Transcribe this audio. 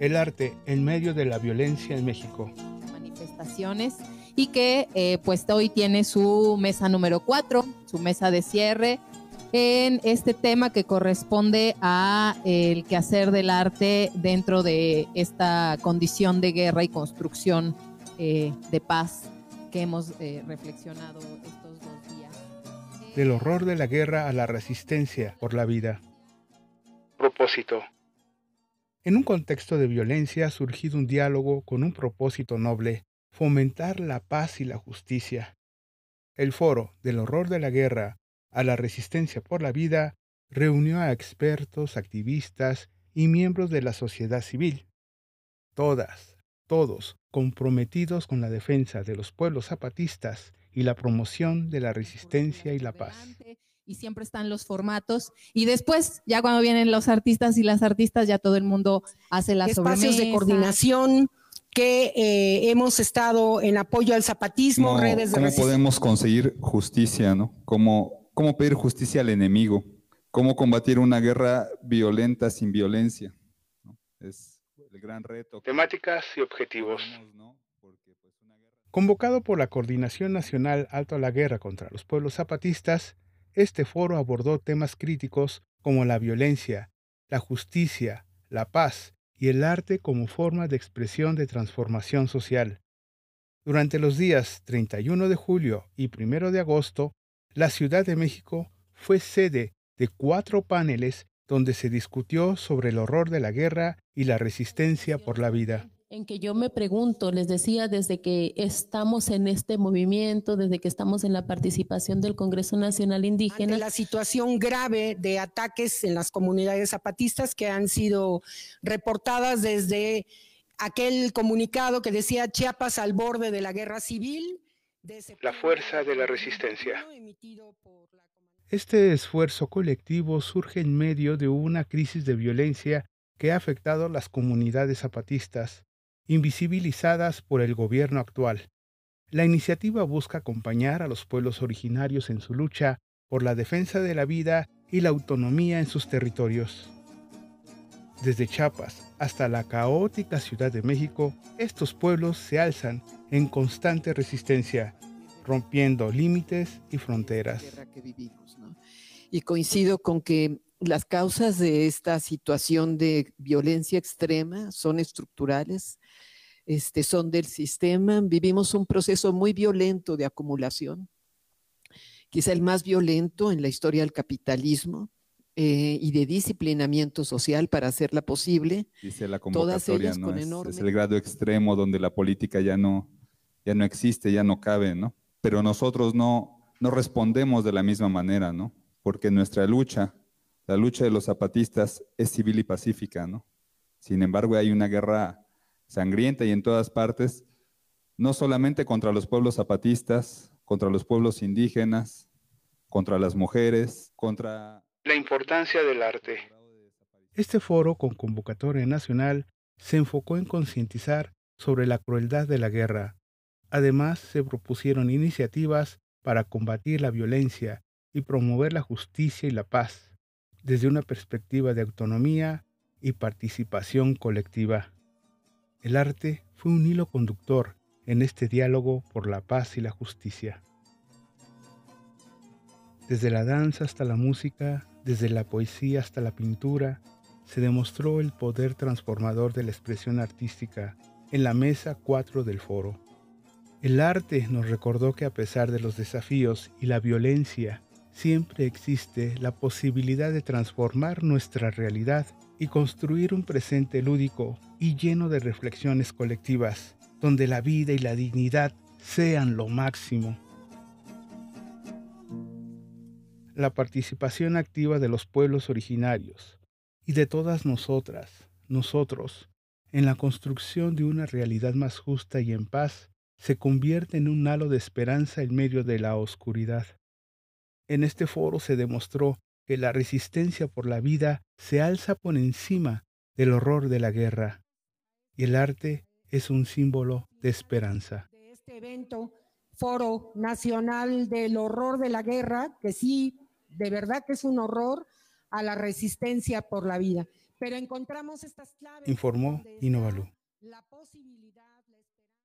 el arte en medio de la violencia en México. Manifestaciones y que eh, pues hoy tiene su mesa número 4, su mesa de cierre en este tema que corresponde a el quehacer del arte dentro de esta condición de guerra y construcción eh, de paz que hemos eh, reflexionado estos dos días. Del horror de la guerra a la resistencia por la vida. Propósito. En un contexto de violencia ha surgido un diálogo con un propósito noble, fomentar la paz y la justicia. El foro del horror de la guerra a la resistencia por la vida reunió a expertos, activistas y miembros de la sociedad civil. Todas, todos comprometidos con la defensa de los pueblos zapatistas y la promoción de la resistencia y la paz y siempre están los formatos. Y después, ya cuando vienen los artistas y las artistas, ya todo el mundo hace las Espacios de coordinación que eh, hemos estado en apoyo al zapatismo, redes de ¿Cómo podemos conseguir justicia, no? ¿Cómo, ¿Cómo pedir justicia al enemigo? ¿Cómo combatir una guerra violenta sin violencia? Es el gran reto. Temáticas y objetivos. Pues, Convocado por la Coordinación Nacional Alto a la Guerra contra los Pueblos Zapatistas, este foro abordó temas críticos como la violencia, la justicia, la paz y el arte como forma de expresión de transformación social. Durante los días 31 de julio y 1 de agosto, la Ciudad de México fue sede de cuatro paneles donde se discutió sobre el horror de la guerra y la resistencia por la vida en que yo me pregunto, les decía, desde que estamos en este movimiento, desde que estamos en la participación del Congreso Nacional Indígena. la situación grave de ataques en las comunidades zapatistas que han sido reportadas desde aquel comunicado que decía Chiapas al borde de la guerra civil. la fuerza de la resistencia. Este esfuerzo colectivo surge en medio de una crisis de violencia que ha afectado a las comunidades zapatistas, invisibilizadas por el gobierno actual. La iniciativa busca acompañar a los pueblos originarios en su lucha por la defensa de la vida y la autonomía en sus territorios. Desde Chiapas hasta la caótica Ciudad de México, estos pueblos se alzan en constante resistencia, rompiendo límites y fronteras. Y coincido con que las causas de esta situación de violencia extrema son estructurales, este, son del sistema. Vivimos un proceso muy violento de acumulación, quizá el más violento en la historia del capitalismo. Eh, y de disciplinamiento social para hacerla posible. Dice la convocatoria, ¿no? es, el grado extremo donde la política ya no, ya no existe, ya no cabe, ¿no? Pero nosotros no, no respondemos de la misma manera, ¿no? Porque nuestra lucha la lucha de los zapatistas es civil y pacífica, ¿no? Sin embargo, hay una guerra sangrienta y en todas partes, no solamente contra los pueblos zapatistas, contra los pueblos indígenas, contra las mujeres, contra... La importancia del arte. Este foro con convocatoria nacional se enfocó en concientizar sobre la crueldad de la guerra. Además, se propusieron iniciativas para combatir la violencia y promover la justicia y la paz desde una perspectiva de autonomía y participación colectiva. El arte fue un hilo conductor en este diálogo por la paz y la justicia. Desde la danza hasta la música, desde la poesía hasta la pintura, se demostró el poder transformador de la expresión artística en la mesa 4 del foro. El arte nos recordó que a pesar de los desafíos y la violencia siempre existe la posibilidad de transformar nuestra realidad y construir un presente lúdico y lleno de reflexiones colectivas, donde la vida y la dignidad sean lo máximo. La participación activa de los pueblos originarios y de todas nosotras, nosotros, en la construcción de una realidad más justa y en paz, se convierte en un halo de esperanza en medio de la oscuridad. En este foro se demostró que la resistencia por la vida se alza por encima del horror de la guerra y el arte es un símbolo de esperanza. De este evento, Foro Nacional del Horror de la Guerra, que sí, de verdad que es un horror, a la resistencia por la vida. Pero encontramos estas claves. Informó Inovalu.